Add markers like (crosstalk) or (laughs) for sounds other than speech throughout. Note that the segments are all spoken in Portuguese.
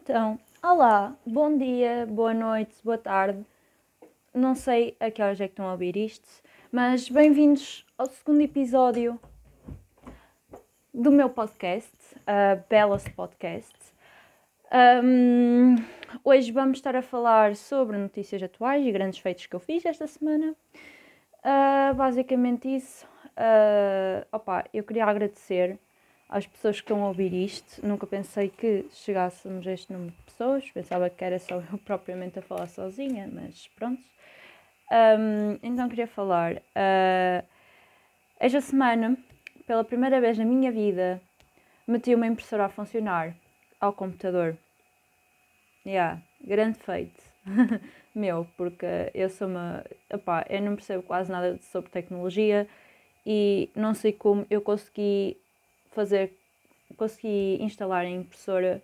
Então, olá, bom dia, boa noite, boa tarde. Não sei a que horas é que estão a ouvir isto, mas bem-vindos ao segundo episódio do meu podcast, uh, Belas Podcast. Um, hoje vamos estar a falar sobre notícias atuais e grandes feitos que eu fiz esta semana. Uh, basicamente isso. Uh, opa, eu queria agradecer às pessoas que estão a ouvir isto. Nunca pensei que chegássemos a este número de pessoas. Pensava que era só eu (laughs) propriamente a falar sozinha, mas pronto. Um, então queria falar. Uh, esta semana, pela primeira vez na minha vida, meti uma impressora a funcionar ao computador. Yeah, grande feito. (laughs) Meu, porque eu sou uma. Opá, eu não percebo quase nada sobre tecnologia e não sei como eu consegui fazer, consegui instalar a impressora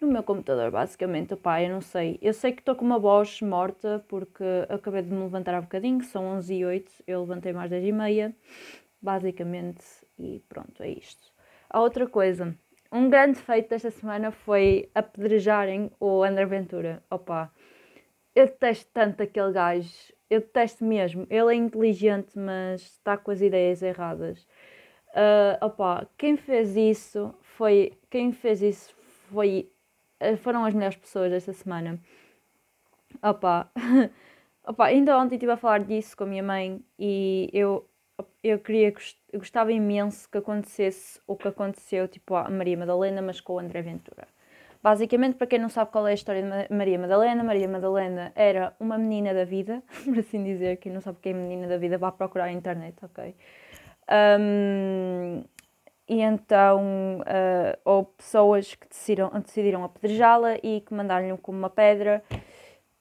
no meu computador, basicamente. Opá, eu não sei. Eu sei que estou com uma voz morta porque acabei de me levantar há bocadinho, são 11 e 8 eu levantei mais 10 e meia, basicamente, e pronto, é isto. A outra coisa, um grande feito desta semana foi apedrejarem o André Ventura. Opa, eu detesto tanto aquele gajo, eu detesto mesmo. Ele é inteligente, mas está com as ideias erradas. Uh, opa, quem fez isso foi. Quem fez isso foi. Eh, foram as melhores pessoas desta semana. Opa, (laughs) opa, ainda ontem estive a falar disso com a minha mãe e eu, eu queria eu gostava imenso que acontecesse o que aconteceu tipo a Maria Madalena, mas com o André Ventura. Basicamente, para quem não sabe qual é a história de Maria Madalena, Maria Madalena era uma menina da vida, (laughs) por assim dizer, quem não sabe quem é menina da vida, vá procurar na internet, ok? Um, e então uh, pessoas que decidiram, decidiram apedrejá-la e que mandaram-lhe como uma pedra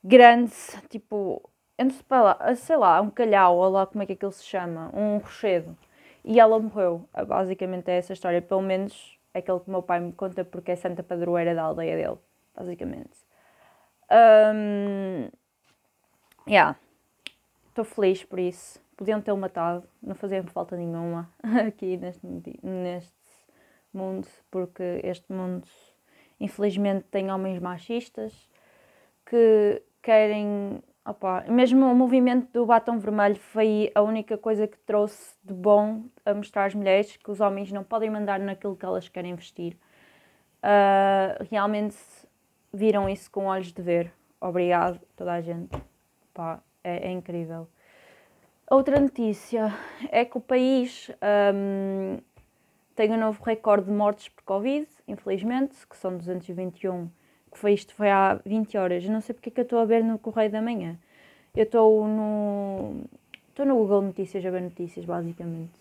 grande, tipo, sei lá, sei lá, um calhau, ou lá como é que aquilo se chama, um rochedo. E ela morreu. Ah, basicamente é essa história, pelo menos é aquele que o meu pai me conta porque é santa padroeira da aldeia dele, basicamente. Um, yeah. Estou feliz por isso podiam ter matado, não fazia falta nenhuma (laughs) aqui neste, neste mundo, porque este mundo infelizmente tem homens machistas que querem. Opa, mesmo o movimento do batom vermelho foi a única coisa que trouxe de bom a mostrar às mulheres que os homens não podem mandar naquilo que elas querem vestir. Uh, realmente viram isso com olhos de ver. Obrigado, toda a gente. Opa, é, é incrível. Outra notícia é que o país um, tem um novo recorde de mortes por Covid, infelizmente, que são 221, que foi isto foi há 20 horas. Eu não sei porque é que eu estou a ver no Correio da Manhã. Eu estou no. Estou no Google Notícias a ver notícias, basicamente.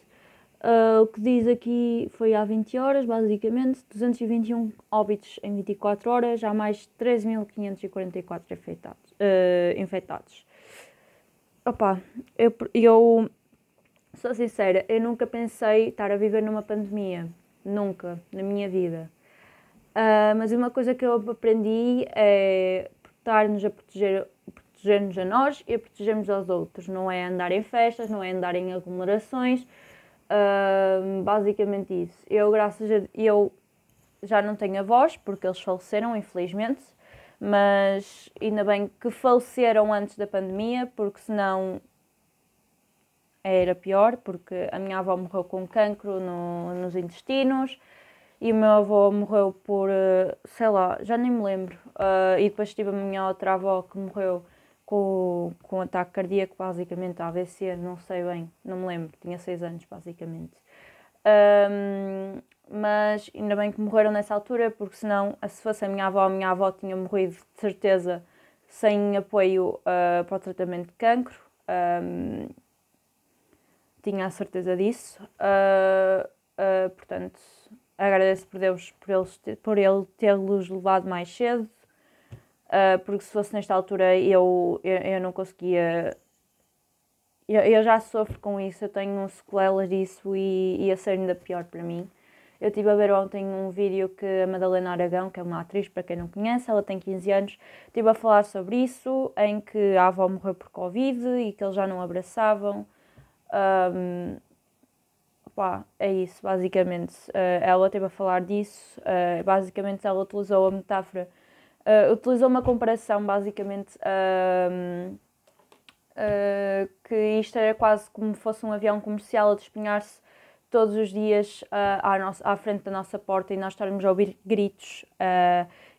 Uh, o que diz aqui foi há 20 horas, basicamente, 221 óbitos em 24 horas, há mais 13.544 infectados. Uh, infectados opá, eu, eu sou sincera, eu nunca pensei estar a viver numa pandemia. Nunca, na minha vida. Uh, mas uma coisa que eu aprendi é estar-nos a proteger, proteger-nos a nós e a protegermos aos outros. Não é andar em festas, não é andar em aglomerações. Uh, basicamente isso. Eu, graças a eu já não tenho avós, porque eles faleceram, infelizmente mas ainda bem que faleceram antes da pandemia, porque senão era pior, porque a minha avó morreu com cancro no, nos intestinos e o meu avô morreu por, eh, sei lá, já nem me lembro. Uh, e depois tive a minha outra avó que morreu com, com ataque cardíaco, basicamente, AVC, não sei bem, não me lembro, tinha 6 anos, basicamente. Um, mas ainda bem que morreram nessa altura, porque senão, se fosse a minha avó, a minha avó tinha morrido de certeza sem apoio uh, para o tratamento de cancro. Um, tinha a certeza disso. Uh, uh, portanto, agradeço por Deus por, por ele tê-los levado mais cedo, porque se fosse nesta altura eu, eu, eu não conseguia. Eu, eu, já sofro com isso, eu tenho sequelas disso e ia ser ainda pior para mim. Eu estive a ver ontem um vídeo que a Madalena Aragão, que é uma atriz, para quem não conhece, ela tem 15 anos, estive a falar sobre isso, em que a avó morreu por Covid e que eles já não abraçavam. Um, pá, é isso, basicamente. Uh, ela esteve a falar disso. Uh, basicamente, ela utilizou a metáfora uh, utilizou uma comparação basicamente uh, uh, que isto era quase como fosse um avião comercial a despenhar-se todos os dias à, nossa, à frente da nossa porta e nós estarmos a ouvir gritos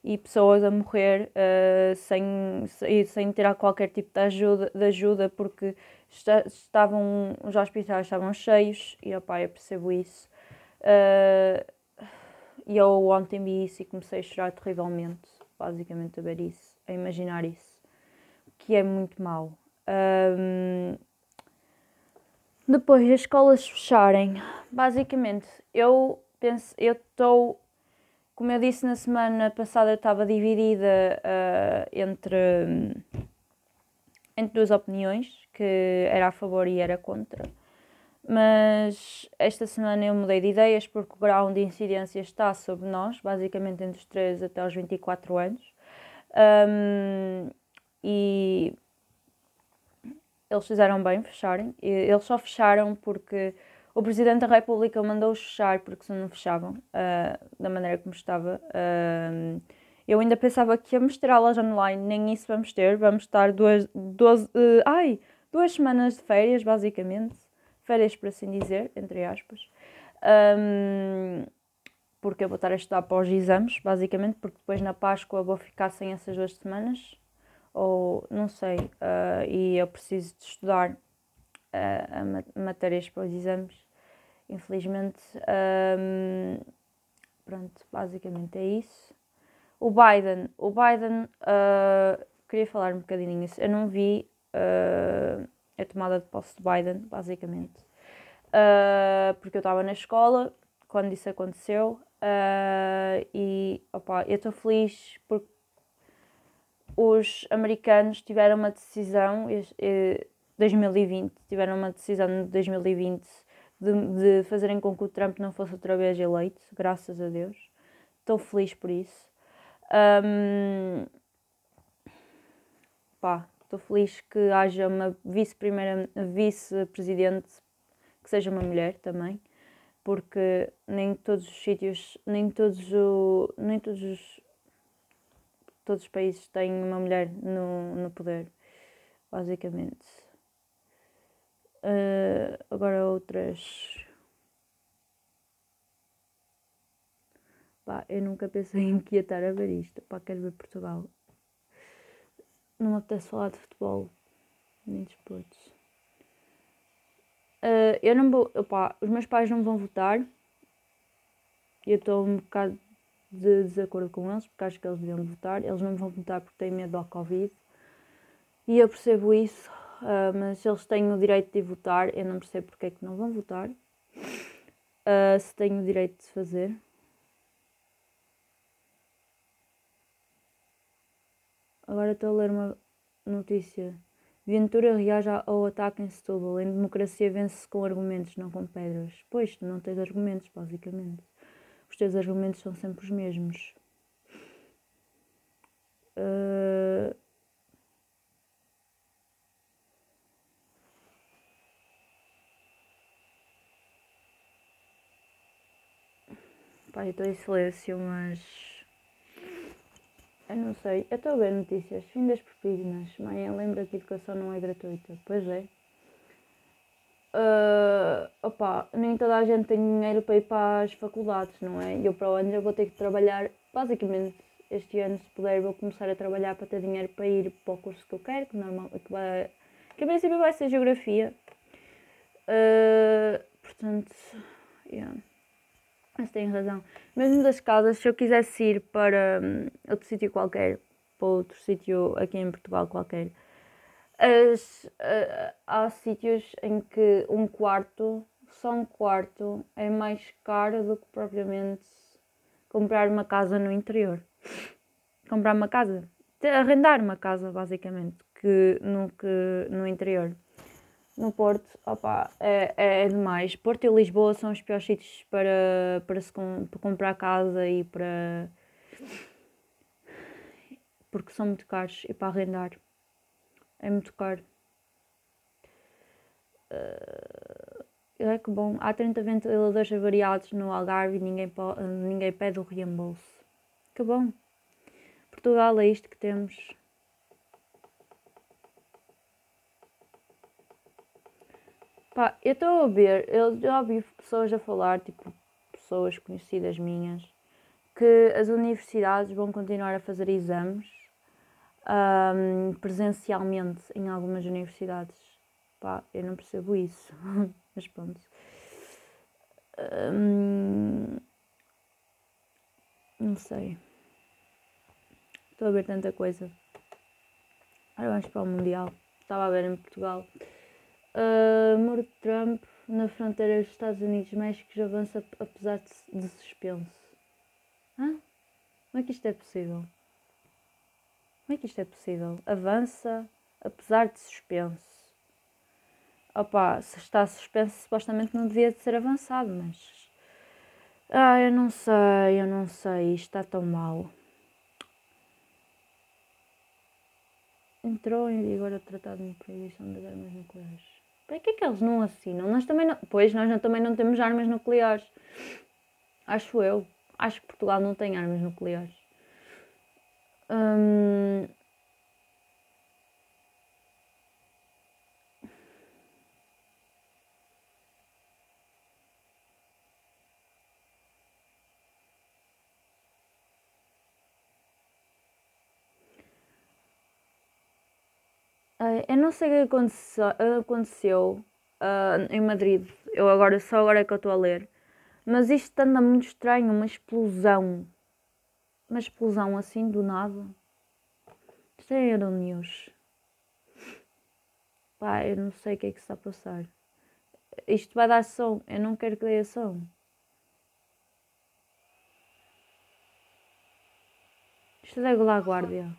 e pessoas a morrer sem, sem ter qualquer tipo de ajuda, de ajuda porque estavam, os hospitais estavam cheios e opa, eu percebo isso. e eu ontem vi isso e comecei a chorar terrivelmente basicamente a ver isso, a imaginar isso, que é muito mau. Um, depois as escolas fecharem, basicamente eu penso, eu estou, como eu disse na semana passada, eu estava dividida uh, entre, entre duas opiniões, que era a favor e era contra. Mas esta semana eu mudei de ideias porque o grau de incidência está sobre nós, basicamente entre os 3 até os 24 anos. Um, e eles fizeram bem fecharem. Eles só fecharam porque o Presidente da República mandou-os fechar porque se não fechavam uh, da maneira como estava. Uh, eu ainda pensava que íamos ter aulas online, nem isso vamos ter. Vamos estar duas, duas, uh, ai, duas semanas de férias, basicamente férias, por assim dizer, entre aspas, um, porque eu vou estar a estudar para os exames, basicamente, porque depois na Páscoa vou ficar sem essas duas semanas, ou não sei, uh, e eu preciso de estudar uh, matérias para os exames, infelizmente. Um, pronto, basicamente é isso. O Biden, o Biden, uh, queria falar um bocadinho isso, eu não vi. Uh, a tomada de posse de Biden, basicamente. Uh, porque eu estava na escola quando isso aconteceu e opa, eu estou feliz porque os americanos tiveram uma decisão, eh, 2020, tiveram uma decisão de 2020 de, de fazerem com que o Trump não fosse outra vez eleito, graças a Deus. Estou feliz por isso. Um, pá, Estou feliz que haja uma vice-presidente que seja uma mulher também, porque nem todos os sítios, nem todos, o, nem todos os, todos os países têm uma mulher no, no poder, basicamente. Uh, agora outras. Pá, eu nunca pensei em que ia estar a ver isto. Pá, quero ver Portugal não me apetece falar de futebol nem de esportes. Uh, eu não vou. Opa, os meus pais não vão votar. Eu estou um bocado de desacordo com eles, porque acho que eles deviam votar. Eles não vão votar porque têm medo do Covid. E eu percebo isso, uh, mas eles têm o direito de votar. Eu não percebo porque é que não vão votar. Uh, se têm o direito de fazer. Agora estou a ler uma notícia. Ventura reage ao ataque em Setúbal. Em democracia vence-se com argumentos, não com pedras. Pois, tu não tens argumentos, basicamente. Os teus argumentos são sempre os mesmos. Uh... Pá, estou em silêncio, mas eu não sei. Eu estou a ver notícias. Fim das propinas. Mãe, lembra que a educação não é gratuita. Pois é. Uh, opa, nem toda a gente tem dinheiro para ir para as faculdades, não é? Eu para o ano já vou ter que trabalhar, basicamente, este ano, se puder, vou começar a trabalhar para ter dinheiro para ir para o curso que eu quero, que, normal, que, vai, que a princípio vai ser Geografia. Uh, portanto, yeah. Mas tem razão. Mesmo das casas, se eu quisesse ir para hum, outro sítio qualquer, para outro sítio aqui em Portugal qualquer, as, uh, há sítios em que um quarto, só um quarto, é mais caro do que propriamente comprar uma casa no interior. Comprar uma casa, arrendar uma casa basicamente, que no, que, no interior no Porto, opa, é, é, é, demais. Porto e Lisboa são os piores sítios para, para, se com, para comprar casa e para. porque são muito caros e para arrendar. É muito caro. Uh, é que bom. Há 30 ventiladores variados no Algarve e ninguém, ninguém pede o reembolso. Que bom. Portugal é isto que temos. Pá, eu estou a ver, eu já ouvi pessoas a falar, tipo, pessoas conhecidas minhas, que as universidades vão continuar a fazer exames um, presencialmente em algumas universidades. Pá, eu não percebo isso, (laughs) mas pronto. Um, não sei. Estou a ver tanta coisa. Agora vamos para o Mundial. Estava a ver em Portugal. Uh, de Trump na fronteira dos Estados Unidos-México avança apesar de, de suspenso. Hã? Como é que isto é possível? Como é que isto é possível? Avança apesar de suspenso. Opa, se está suspenso, supostamente não devia de ser avançado, mas. Ah, eu não sei, eu não sei, isto está tão mal. Entrou em vigor o Tratado de Proibição das Armas Nucleares. Para que é que eles não assinam? Nós também não. Pois, nós também não temos armas nucleares. Acho eu. Acho que Portugal não tem armas nucleares. Hum... Eu não sei o que aconteceu, aconteceu uh, em Madrid. Eu agora, só agora é que eu estou a ler. Mas isto anda muito estranho, uma explosão. Uma explosão assim do nada. Isto é Euronews. Pá, eu não sei o que é que está a passar. Isto vai dar som. Eu não quero que dê som. Isto é da Guardia.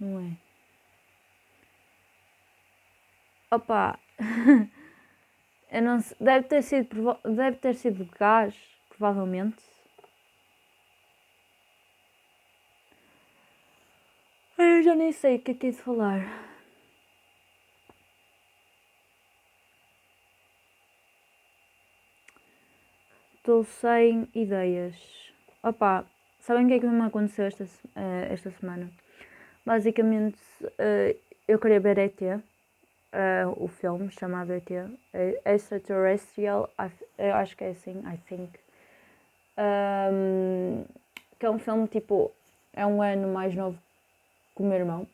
Não é? Opa, (laughs) eu não sei, deve ter sido, deve ter sido gás, provavelmente. Eu já nem sei o que é que é de falar. Estou sem ideias. Opa, sabem o que é que me aconteceu esta, uh, esta semana? Basicamente, uh, eu queria ver ET uh, o filme chamado ET, Extraterrestrial, eu acho que é assim, I think. Um, que é um filme tipo, é um ano mais novo que o meu irmão.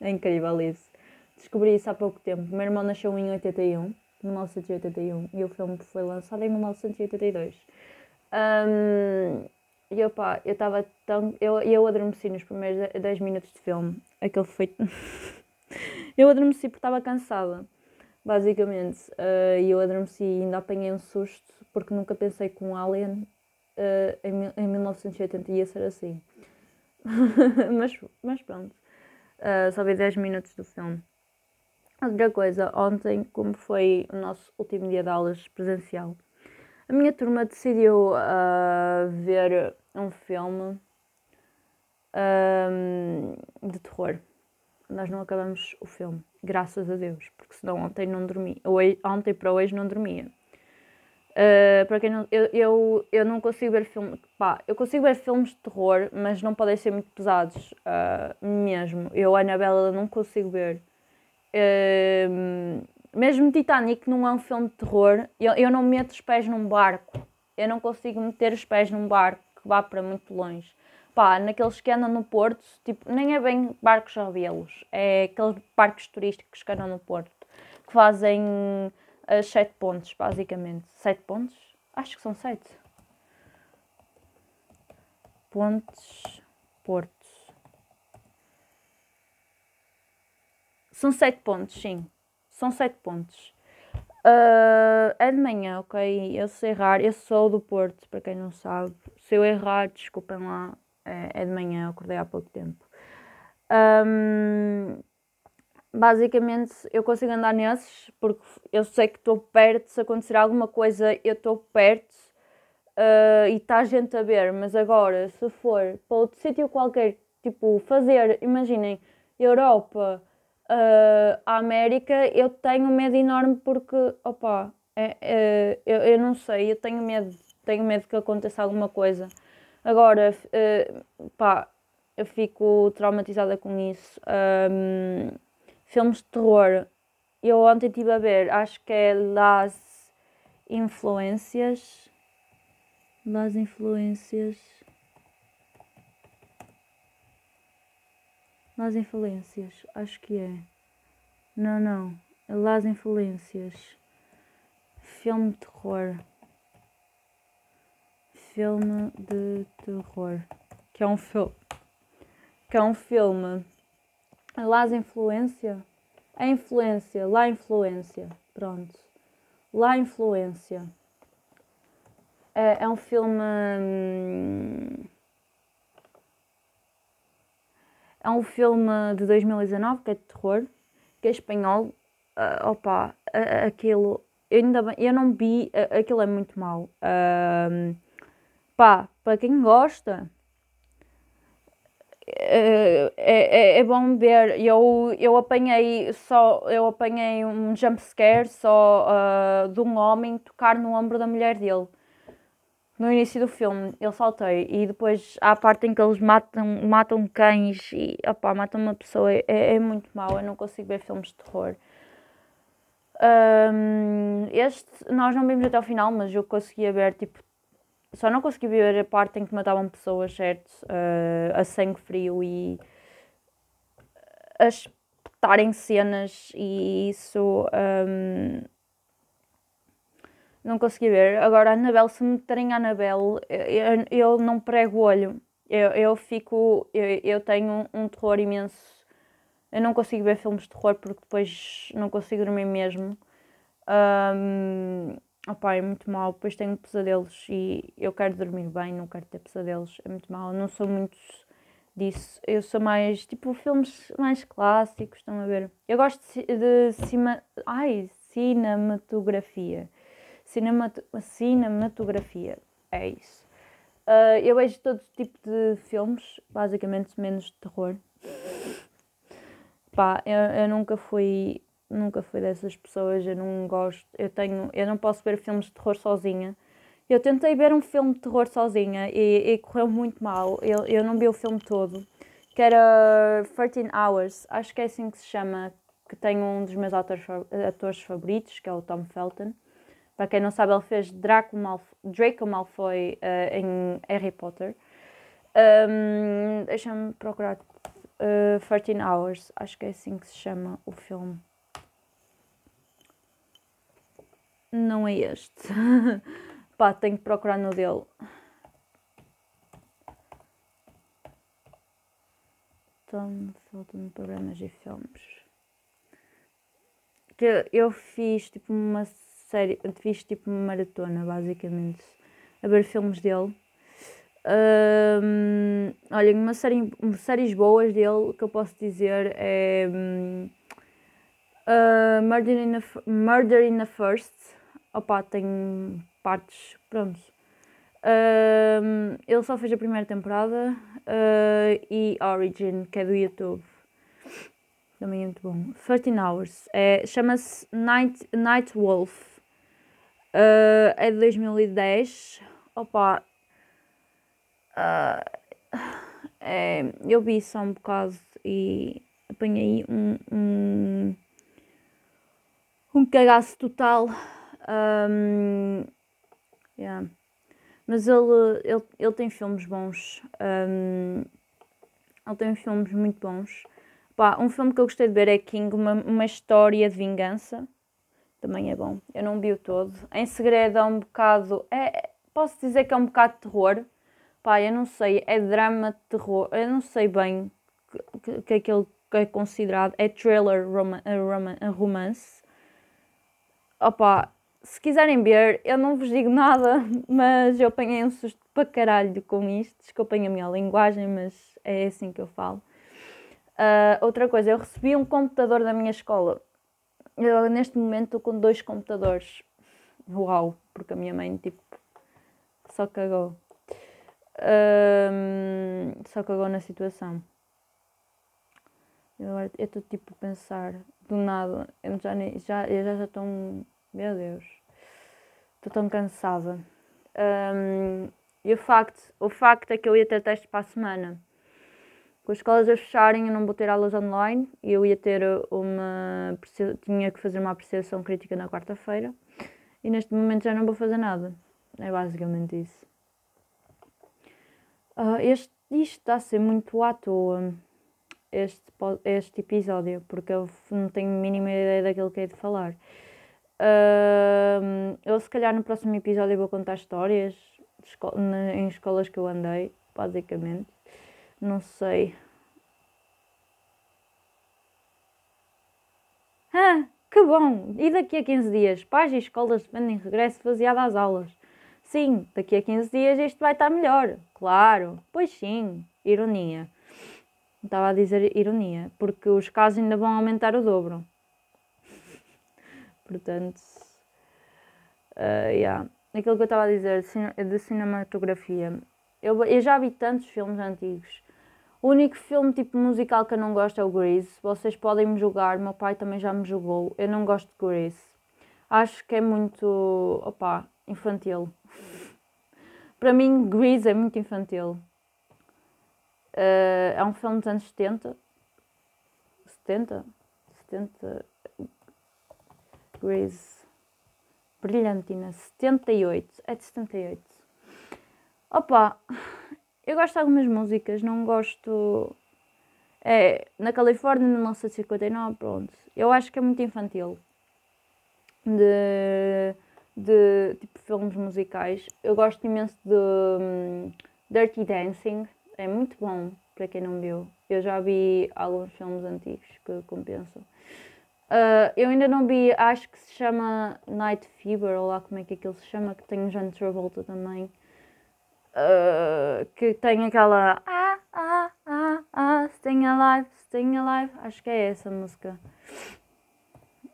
É incrível isso. Descobri isso há pouco tempo. O meu irmão nasceu em 81, 1981, e o filme foi lançado em 1982. Um, e opa, eu estava tão. Eu, eu adormeci nos primeiros 10 minutos de filme. Aquele foi. (laughs) Eu adormeci porque estava cansada, basicamente. Uh, e eu adormeci e ainda apanhei um susto porque nunca pensei que um alien uh, em, em 1980 ia ser assim. (laughs) mas, mas pronto. Uh, só vi 10 minutos do filme. Outra coisa, ontem, como foi o nosso último dia de aulas presencial, a minha turma decidiu uh, ver um filme um, de terror nós não acabamos o filme, graças a Deus, porque senão ontem não dormia, hoje, ontem para hoje não dormia. Uh, para quem não, eu, eu, eu não consigo ver filmes, pá, eu consigo ver filmes de terror, mas não podem ser muito pesados, uh, mesmo. Eu, a Anabela, não consigo ver. Uh, mesmo Titanic não é um filme de terror, eu, eu não meto os pés num barco, eu não consigo meter os pés num barco que vá para muito longe pá, naqueles que andam no Porto, tipo, nem é bem barcos a vê-los, é aqueles barcos turísticos que andam no Porto, que fazem as sete pontes, basicamente. Sete pontes? Acho que são sete. Pontes, Porto. São sete pontos, sim. São sete pontos. Uh, é de manhã, ok? Eu sei errar. Eu sou do Porto, para quem não sabe. Se eu errar, desculpem lá é, é de manhã, acordei há pouco tempo. Um, basicamente, eu consigo andar nesses porque eu sei que estou perto. Se acontecer alguma coisa, eu estou perto uh, e está gente a ver. Mas agora, se for para outro sítio qualquer, tipo fazer, imaginem, Europa, uh, América, eu tenho medo enorme porque, opa, é, é, eu, eu não sei, eu tenho medo, tenho medo que aconteça alguma coisa. Agora, uh, pá, eu fico traumatizada com isso. Um, filmes de terror, eu ontem estive a ver, acho que é Las Influências. Las Influências. Las Influências, acho que é. Não, não. É Las Influências. Filme de terror. Filme de terror. Que é um filme. Que é um filme. Las Influência. A influência. Lá influência. Pronto. Lá influência. É, é um filme. Hum, é um filme de 2019 que é de terror, que é espanhol. Uh, opa, uh, aquilo. Eu, ainda bem, eu não vi, uh, aquilo é muito mau. Uh, pá, para quem gosta, é, é, é, bom ver. Eu, eu apanhei só eu apanhei um jump scare só uh, de um homem tocar no ombro da mulher dele. No início do filme, eu saltei e depois há a parte em que eles matam, matam cães e opá, matam uma pessoa. É, é muito mau, eu não consigo ver filmes de terror. Um, este nós não vimos até o final, mas eu conseguia ver tipo só não consegui ver a parte em que matavam pessoas, certo? Uh, a sangue frio e a espetarem cenas e isso. Um, não consegui ver. Agora, a Anabel, se me meterem a Anabel, eu, eu não prego o olho. Eu, eu fico. Eu, eu tenho um terror imenso. Eu não consigo ver filmes de terror porque depois não consigo dormir mesmo. Um, Opá, é muito mal, depois tenho pesadelos e eu quero dormir bem, não quero ter pesadelos, é muito mal, não sou muito disso, eu sou mais, tipo, filmes mais clássicos, estão a ver? Eu gosto de, cima, ai, cinematografia, Cinemat cinematografia, é isso. Uh, eu vejo todo tipo de filmes, basicamente menos de terror. Pá, eu, eu nunca fui nunca fui dessas pessoas, eu não gosto, eu tenho, eu não posso ver filmes de terror sozinha. Eu tentei ver um filme de terror sozinha e, e correu muito mal. Eu, eu não vi o filme todo, que era 13 Hours, acho que é assim que se chama, que tem um dos meus atores, atores favoritos, que é o Tom Felton. Para quem não sabe, ele fez Draco Malfoy, Draco Malfoy uh, em Harry Potter. Um, Deixa-me procurar uh, 13 Hours, acho que é assim que se chama o filme. Não é este. (laughs) Pá, tenho que procurar no dele. Tom Felton Programas e Filmes. Que eu fiz tipo uma série, fiz tipo uma maratona basicamente a ver filmes dele. Um, olha, uma série, séries boas dele que eu posso dizer é um, uh, Murder, in the, Murder in the First Opa, tem partes, pronto. Ele só fez a primeira temporada uh, e Origin, que é do YouTube. Também é muito bom. 13 Hours. É, Chama-se Night, Night Wolf. Uh, é de 2010. Opa. Uh, é, eu vi só um bocado e apanhei um, um, um cagaço total um, yeah. Mas ele, ele, ele tem filmes bons. Um, ele tem filmes muito bons. Pá, um filme que eu gostei de ver é King, uma, uma história de vingança. Também é bom. Eu não vi o todo. Em segredo é um bocado. É, posso dizer que é um bocado de terror. Pá, eu não sei. É drama de terror. Eu não sei bem o que, que, é aquilo que é considerado. É thriller roman, roman, romance. Opa, se quiserem ver, eu não vos digo (laughs) nada, mas eu apanhei um susto para caralho com isto. Desculpem a minha linguagem, mas é assim que eu falo. Uh, outra coisa, eu recebi um computador da minha escola. Eu, neste momento, estou com dois computadores. Uau! Porque a minha mãe, tipo, só cagou. Só cagou na situação. Eu estou tipo a pensar, do nada, eu já, já, eu já estou. Meu Deus estou tão cansada. Um, e o facto, o facto é que eu ia ter testes para a semana. Com as escolas a fecharem, eu não vou ter aulas online. Eu ia ter uma. tinha que fazer uma apreciação crítica na quarta-feira. E neste momento já não vou fazer nada. É basicamente isso. Uh, este, isto está a ser muito à toa, este, este episódio, porque eu não tenho a mínima ideia daquilo que é de falar. Uh, eu, se calhar, no próximo episódio vou contar histórias esco em escolas que eu andei, basicamente. Não sei. Ah, que bom! E daqui a 15 dias, pais e escolas defendem regresso faseado às aulas. Sim, daqui a 15 dias isto vai estar melhor. Claro, pois sim. Ironia. Estava a dizer ironia, porque os casos ainda vão aumentar o dobro. Portanto, uh, yeah. aquilo que eu estava a dizer de cinematografia. Eu, eu já vi tantos filmes antigos. O único filme tipo musical que eu não gosto é o Grease. Vocês podem me julgar, meu pai também já me julgou. Eu não gosto de Grease. Acho que é muito, opa, infantil. (laughs) Para mim, Grease é muito infantil. Uh, é um filme dos anos 70. 70? 70. Grease. Brilhantina. 78. É de 78. Opa, eu gosto de algumas músicas, não gosto. É, na Califórnia, no 1959, pronto. Eu acho que é muito infantil. De de tipo filmes musicais. Eu gosto imenso de um, Dirty Dancing, é muito bom para quem não viu. Eu já vi alguns filmes antigos que compensam. Uh, eu ainda não vi, acho que se chama Night Fever, ou lá como é que aquilo se chama, que tem o John Travolta também. Uh, que tem aquela ah, ah, ah, ah, Staying Alive, Staying Alive, acho que é essa música.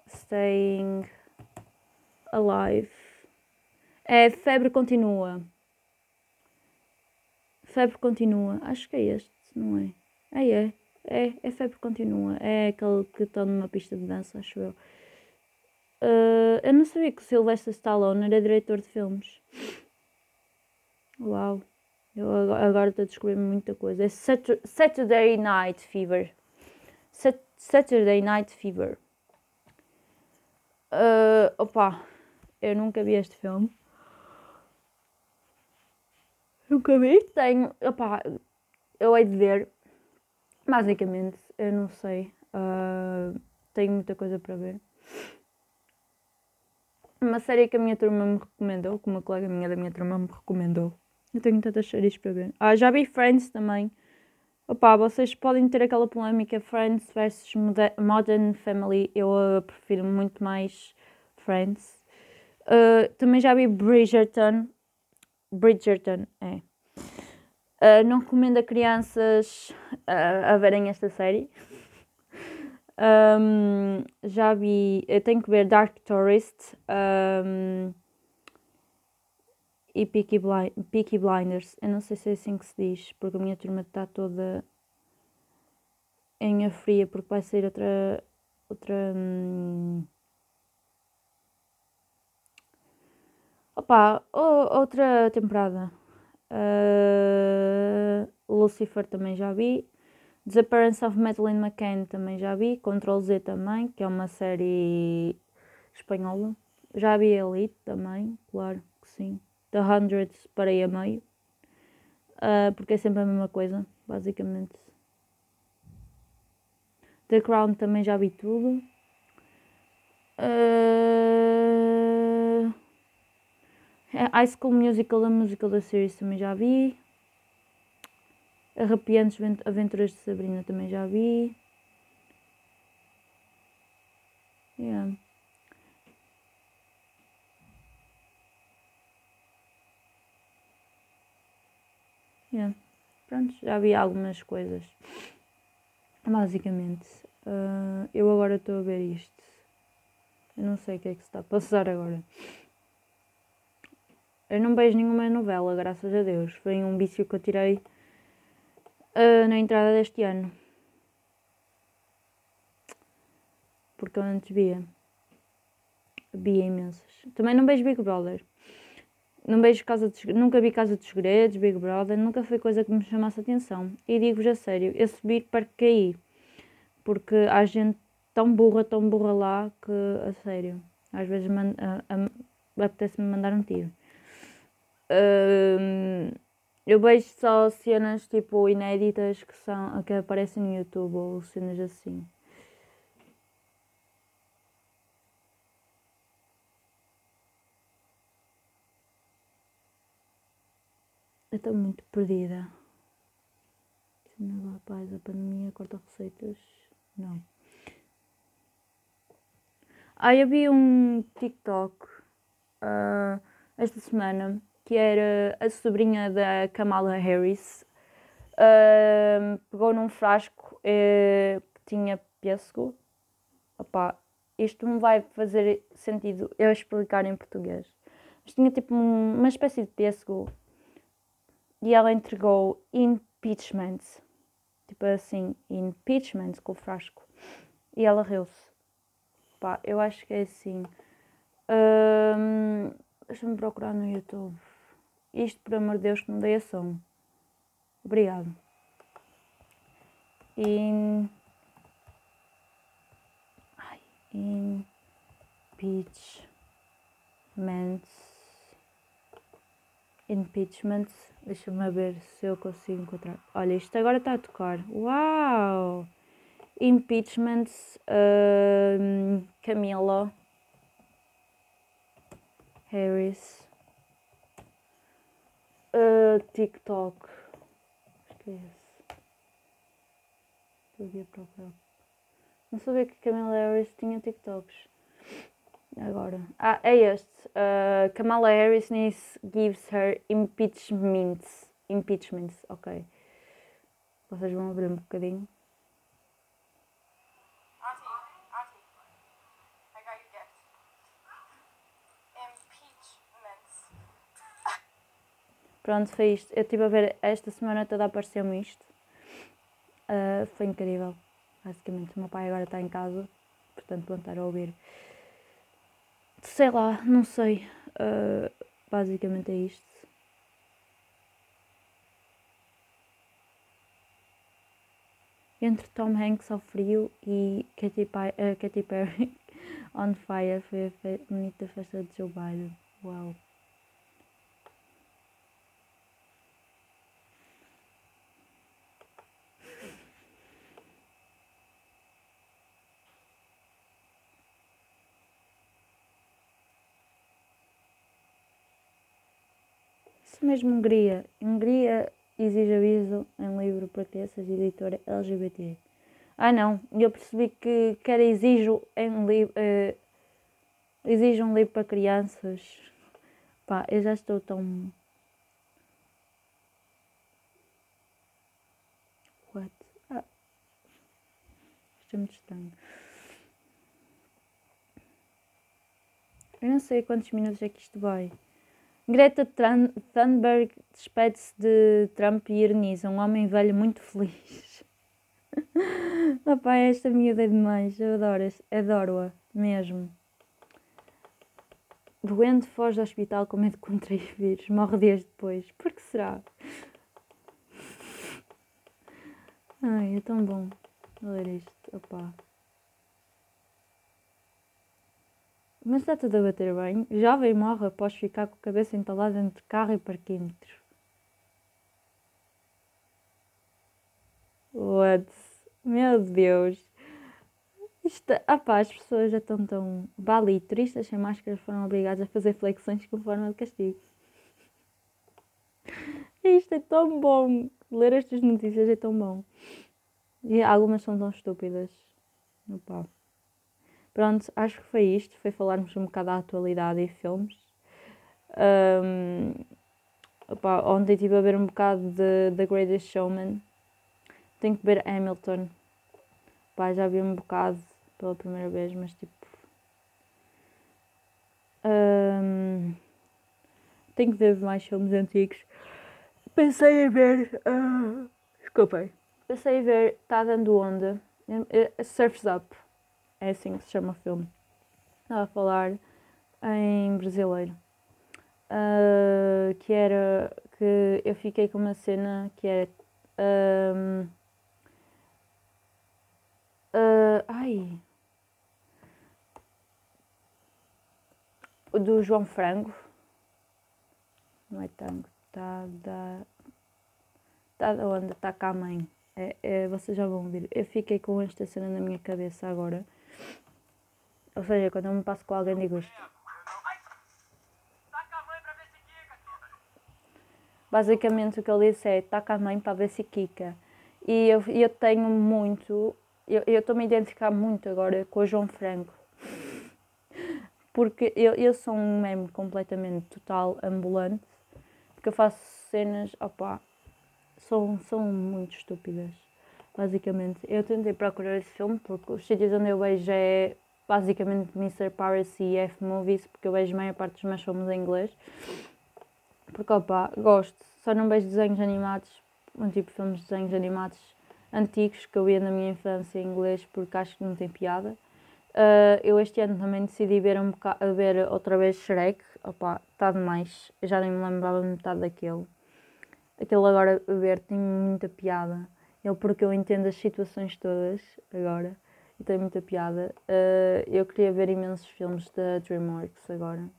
Staying Alive. É Febre Continua. Febre Continua. Acho que é este, não é? É, é. É, é Febre Continua. É aquele que está numa pista de dança, acho eu. Uh, eu não sabia que o Sylvester Stallone era diretor de filmes. Uau. Eu agora estou a descobrir muita coisa. É Saturday Night Fever. Saturday Night Fever. Uh, opa, eu nunca vi este filme. Nunca vi. Tenho. Opá, eu hei de ver. Basicamente, eu não sei. Uh, tenho muita coisa para ver. Uma série que a minha turma me recomendou, que uma colega minha da minha turma me recomendou. Eu tenho tantas séries para ver. Ah, já vi Friends também. Opa, vocês podem ter aquela polémica Friends versus Modern Family. Eu uh, prefiro muito mais Friends. Uh, também já vi Bridgerton. Bridgerton, é. Uh, não recomendo a crianças uh, a verem esta série. Um, já vi. Eu tenho que ver Dark Tourist um, e Peaky, Blind, Peaky Blinders. Eu não sei se é assim que se diz, porque a minha turma está toda em a fria, porque vai sair outra. outra um, Opa, outra temporada. Uh, Lucifer também já vi. Disappearance of Madeleine McCann também já vi. Control Z também, que é uma série espanhola. Já vi Elite também, claro que sim. The Hundreds parei a meio. Uh, porque é sempre a mesma coisa, basicamente. The Crown também já vi tudo. Uh, High School Musical, a musical da series também já vi. Arrepiantes Aventuras de Sabrina também já vi. Yeah. Yeah. Pronto, já vi algumas coisas. Basicamente. Uh, eu agora estou a ver isto. Eu não sei o que é que se está a passar agora. Eu não vejo nenhuma novela, graças a Deus. Foi um vício que eu tirei uh, na entrada deste ano. Porque eu antes via. Via imensas. Também não vejo Big Brother. não vejo casa de, nunca vi Casa dos Segredos, Big Brother, nunca foi coisa que me chamasse a atenção. E digo-vos a sério, eu subi para cair, porque há gente tão burra, tão burra lá, que a sério, às vezes apetece-me mandar um tiro. Um, eu vejo só cenas tipo inéditas que, são, que aparecem no YouTube ou cenas assim. Eu estou muito perdida. Sinal paz, a pandemia corta receitas. Não. Ah, eu vi um TikTok uh, esta semana que era a sobrinha da Kamala Harris. Uh, pegou num frasco uh, que tinha pêssego. Opá, isto não vai fazer sentido eu explicar em português. Mas tinha tipo um, uma espécie de pêssego e ela entregou impeachment. Tipo assim, impeachment com o frasco. E ela riu-se. Pá, eu acho que é assim. Um, Deixa-me procurar no YouTube. Isto, por amor de Deus, que não dei ação. Obrigado. In... Ai, impeachment impeachment. Deixa-me ver se eu consigo encontrar. Olha, isto agora está a tocar. Uau! Impeachment uh, Camila Harris. Uh, TikTok. Esquece. Estou a procurar. Não sabia que Camila Harris tinha TikToks. Agora. Ah, é este. Uh, Kamala Harris gives her impeachments. Impeachments, ok. Vocês vão abrir um bocadinho. Pronto, foi isto. Eu estive a ver esta semana toda apareceu-me isto. Uh, foi incrível. Basicamente, o meu pai agora está em casa, portanto vão estar a ouvir sei lá, não sei. Uh, basicamente é isto. Entre Tom Hanks ao frio e Katy, uh, Katy Perry (laughs) on fire foi a bonita festa de Joe Biden. Uau! Mesmo Hungria. Hungria exige aviso em livro para crianças e editora LGBT. Ah não, eu percebi que quer exijo em livro. Uh, exige um livro para crianças. Pá, eu já estou tão. What? Ah. Isto é muito estranho. Eu não sei quantos minutos é que isto vai. Greta Thunberg despede-se de Trump e ironiza um homem velho muito feliz. (laughs) Opa, esta miúda é demais, eu adoro-a, adoro mesmo. Doente foge do hospital com medo de contrair vírus, morre dias depois. Por que será? (laughs) Ai, é tão bom ler isto, opa. Mas está tudo a bater bem. Jovem morre após ficar com a cabeça entalada entre carro e parquímetro. What? Meu Deus. Isto, pá, as pessoas já estão tão. Bali, turistas sem máscaras foram obrigados a fazer flexões com forma de castigo. Isto é tão bom. Ler estas notícias é tão bom. E algumas são tão estúpidas. Opa. Pronto, acho que foi isto. Foi falarmos um bocado da atualidade e filmes. Um, opa, ontem estive a ver um bocado de The Greatest Showman. Tenho que ver Hamilton. Opa, já vi um bocado pela primeira vez, mas tipo. Um, tenho que ver mais filmes antigos. Pensei em ver. Uh, desculpem. Pensei em ver Tá Dando Onda. Surf's Up. É assim que se chama o filme. Estava a falar em brasileiro. uh, que era que eu fiquei com uma cena que era um, uh, ai do João Frango não é tango está da está onde está cá a mãe é, é, vocês já vão ver eu fiquei com esta cena na minha cabeça agora ou seja, quando eu me passo com alguém digo isto Basicamente o que ele disse é taca a mãe para ver se quica. E eu, eu tenho muito, eu estou-me a identificar muito agora com o João Franco. Porque eu, eu sou um meme completamente total ambulante, porque eu faço cenas, opá, são, são muito estúpidas, basicamente. Eu tentei procurar esse filme porque os sítios onde eu vejo é basicamente Mr. Piracy e F-Movies, porque eu vejo a maior parte dos meus filmes em inglês. Porque, opa, gosto. Só não vejo desenhos animados, um tipo de filmes de desenhos animados antigos que eu via na minha infância em inglês porque acho que não tem piada. Uh, eu este ano também decidi ver, um ver outra vez Shrek. Opa, está demais. Eu já nem me lembrava metade daquele. Aquele agora a ver tem muita piada. Ele porque eu entendo as situações todas agora e tem muita piada. Uh, eu queria ver imensos filmes da DreamWorks agora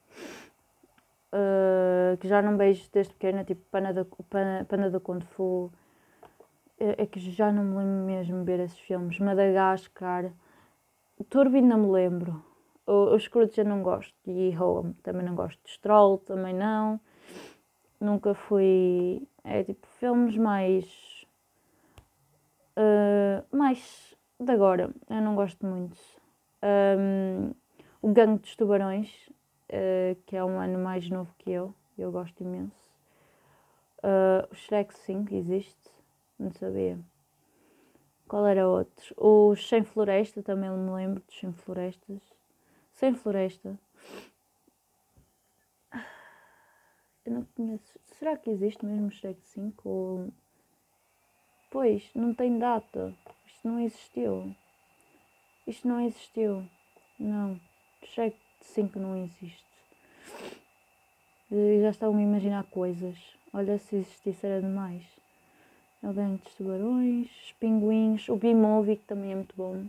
uh, que já não vejo desde pequena, tipo Pana da, Pana, Pana da Conde Fu. É, é, que já não me lembro mesmo ver esses filmes. Madagascar. Turbine não me lembro. O, os Scrooge eu não gosto. E Home também não gosto. Stroll também não. Nunca fui. É tipo filmes mais. Uh, mais de agora. Eu não gosto muito. Um, o Gangue dos Tubarões uh, que é um ano mais novo que eu, eu gosto imenso. Uh, o Shrek 5 existe, não sabia. Qual era outro? Os Sem Floresta, também me lembro dos Sem Florestas. Sem Floresta. Eu não conheço. Será que existe mesmo Shrek 5? Ou... Pois, não tem data. Isto não existiu. Isto não existiu. Não. Shrek 5 não existe. E já estavam a imaginar coisas. Olha, se existisse era demais. Alguém dos tubarões, os pinguins, o B-Movie, que também é muito bom.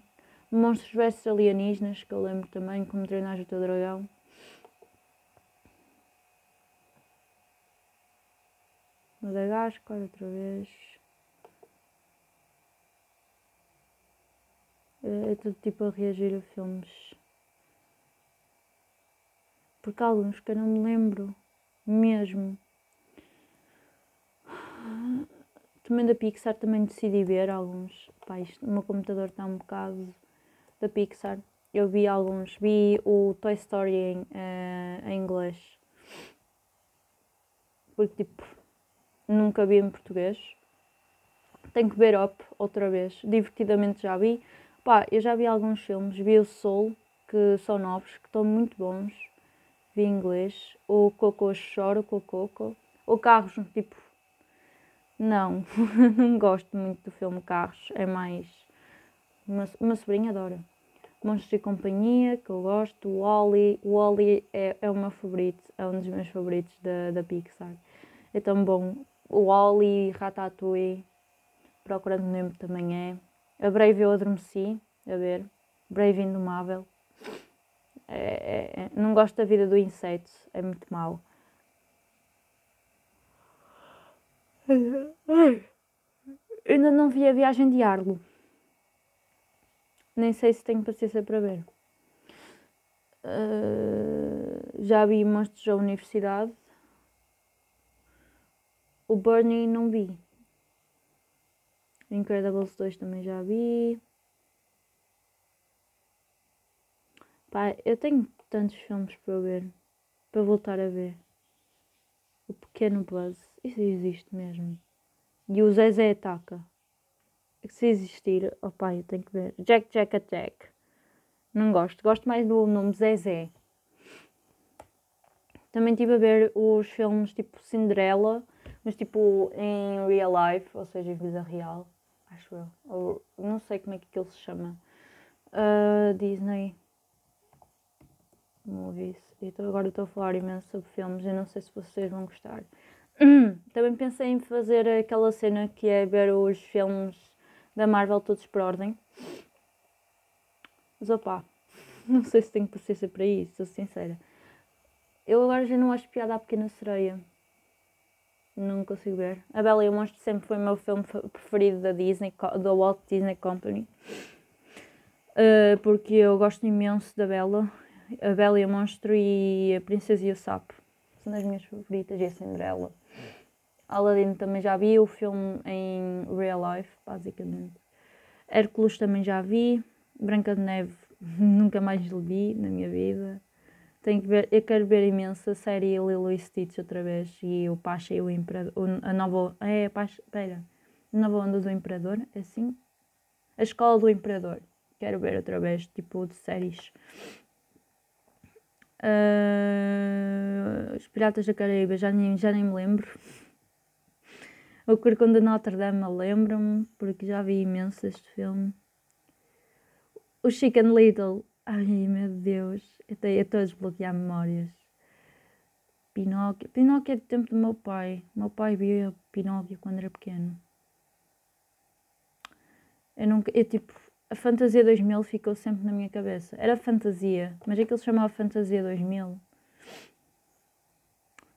Monstros vs alienígenas, que eu lembro também, como treinar o teu dragão. Madagascar, outra vez. É, tudo tipo a reagir a filmes porque há alguns que eu não me lembro mesmo. Também da Pixar também decidi ver alguns. Pá, isto, o meu computador está um bocado da Pixar. Eu vi alguns, vi o Toy Story em, uh, em inglês. Porque tipo, nunca vi em português. Tenho que ver Up outra vez. Divertidamente já vi. Pá, eu já vi alguns filmes, vi o Soul, que são novos, que estão muito bons vi inglês, ou Cocô Chora, Cococo, ou Carros, tipo, não, (laughs) não gosto muito do filme Carros, é mais, uma, uma sobrinha adora. Monstros e Companhia, que eu gosto, o Wally, o Wally é, é o meu favorito, é um dos meus favoritos da, da Pixar. É tão bom. O Wally, Ratatouille, Procurando Nemo também é. A Brave eu adormeci, a ver. Brave Indomável. É, é, é, não gosto da vida do inseto, é muito mau. Ainda não vi a viagem de Arlo. Nem sei se tenho paciência para ver. Uh, já vi Monstros da Universidade. O Bernie não vi. Incredibles 2 também já vi. Pá, eu tenho tantos filmes para ver, para voltar a ver. O Pequeno Buzz, isso existe mesmo. E o Zezé Ataca. Se existir, opá, eu tenho que ver. Jack Jack Attack. Não gosto, gosto mais do nome Zezé. Também estive a ver os filmes tipo Cinderela, mas tipo em real life, ou seja, em vida real, acho eu. Ou, não sei como é que aquilo se chama. Uh, Disney. movies. E tô, agora estou a falar imenso sobre filmes e não sei se vocês vão gostar. Também pensei em fazer aquela cena que é ver os filmes da Marvel todos por ordem. Mas opá, (laughs) não sei se tenho paciência para isso, sou sincera. Eu agora já não acho piada à Pequena Sereia. Não consigo ver. A Bela e o Monstro sempre foi o meu filme preferido da Disney, da Walt Disney Company. Uh, porque eu gosto imenso da Bela. A Bela e o Monstro e a Princesa e o Sapo. São das minhas favoritas e a Cinderela. Aladdin também já vi, o filme em real life, basicamente. Hércules também já vi. Branca de Neve (laughs) nunca mais vi na minha vida. Tenho que ver, eu quero ver imenso a série Lilo e Stitch outra vez e o Pacha e o Imperador. A nova. É, a Pacha. Espera. A nova onda do Imperador, é assim? A Escola do Imperador. Quero ver outra vez, tipo de séries. Uh, os Piratas da Caraíba, já nem, já nem me lembro. O Corcunda de Notre Dame, lembro-me, porque já vi imenso este filme. O Chicken Little, ai meu Deus, eu estou a desbloquear memórias. Pinóquio. Pinóquio é do tempo do meu pai. Meu pai via Pinóquio quando era pequeno. Eu nunca. Eu tipo. A Fantasia 2000 ficou sempre na minha cabeça. Era fantasia, mas aquilo se chamava Fantasia 2000.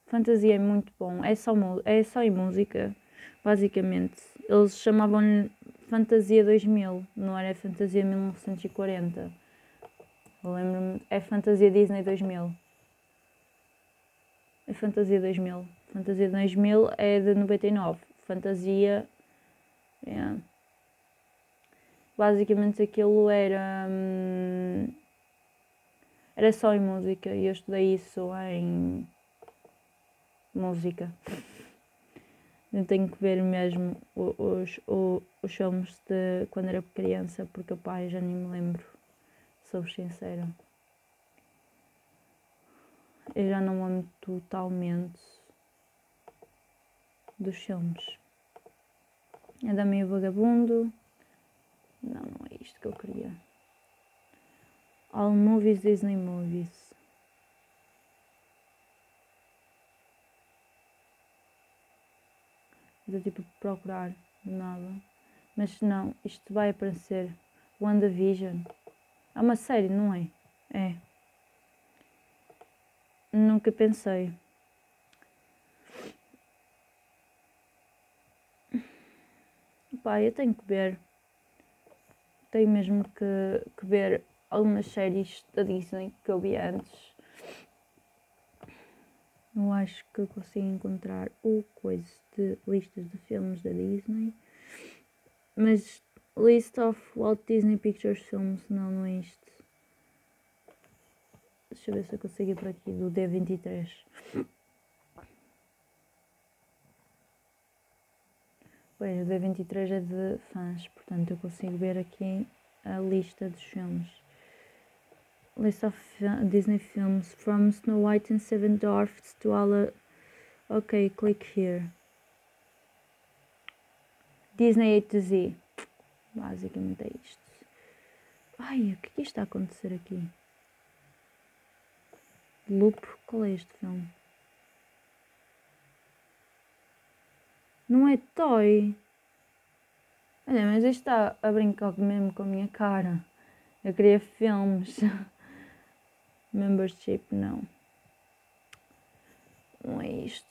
Fantasia é muito bom. É só, é só em música, basicamente. Eles chamavam-lhe Fantasia 2000, não era Fantasia 1940. Lembro-me. É Fantasia Disney 2000. É Fantasia 2000. Fantasia 2000 é de 99. Fantasia. Yeah. Basicamente aquilo era. Hum, era só em música e eu estudei isso em. música. Eu tenho que ver mesmo os, os, os filmes de quando era criança, porque o pai já nem me lembro sincera. Eu já não lembro totalmente dos filmes. É da meio vagabundo. Não, não é isto que eu queria. All movies, Disney movies. Vou tipo procurar nada. Mas não, isto vai aparecer. WandaVision. É uma série, não é? É. Nunca pensei. Pá, eu tenho que ver. Tenho mesmo que, que ver algumas séries da Disney que eu vi antes. Eu acho que consigo encontrar o coisa de listas de filmes da Disney. Mas List of Walt Disney Pictures Films. Não, não é isto. Deixa eu ver se eu consigo ir por aqui do D23. Bem, o D23 é de fãs, portanto eu consigo ver aqui a lista dos filmes. List of Disney films from Snow White and Seven Dwarfs to all. Ok, click here. Disney A to Z. Basicamente é isto. Ai, o que é que está a acontecer aqui? Loop, qual é este filme? Não é Toy. Olha, mas isto está a brincar mesmo com a minha cara. Eu queria filmes. (laughs) Membership, não. Não é isto.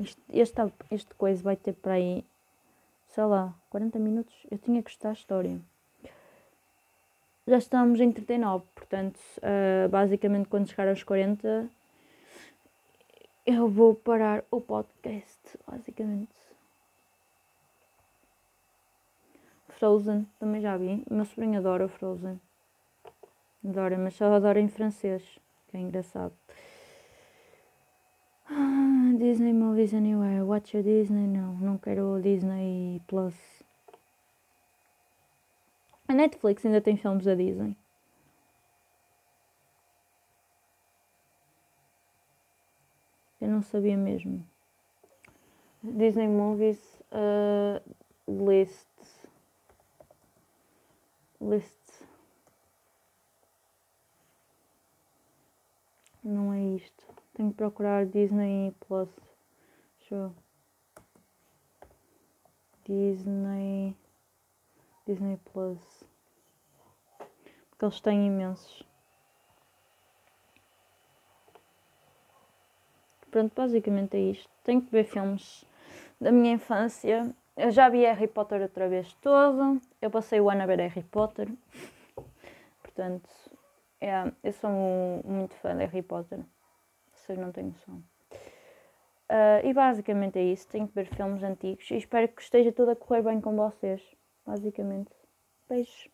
Este, este, este coisa vai ter para aí sei lá, 40 minutos, eu tinha que a história. Já estamos em 39, portanto, uh, basicamente quando chegar aos 40, eu vou parar o podcast, basicamente. Frozen, também já vi. Meu sobrinho adora Frozen. Adora, mas só adora em francês, que é engraçado. Ah, Disney Movies Anywhere. Watch your Disney? Não, não quero Disney Plus. A Netflix ainda tem filmes da Disney. Eu não sabia mesmo. Disney Movies uh, List. List. Não é isto. Tenho que procurar Disney Plus. Eu. Disney. Disney Plus. Porque eles têm imensos. Pronto, basicamente é isto. Tenho que ver filmes da minha infância. Eu já vi Harry Potter outra vez todo. Eu passei o ano a ver Harry Potter. Portanto, é, eu sou muito fã de Harry Potter. Vocês não têm noção. Uh, e basicamente é isso. Tenho que ver filmes antigos e espero que esteja tudo a correr bem com vocês. Basicamente. Beijos.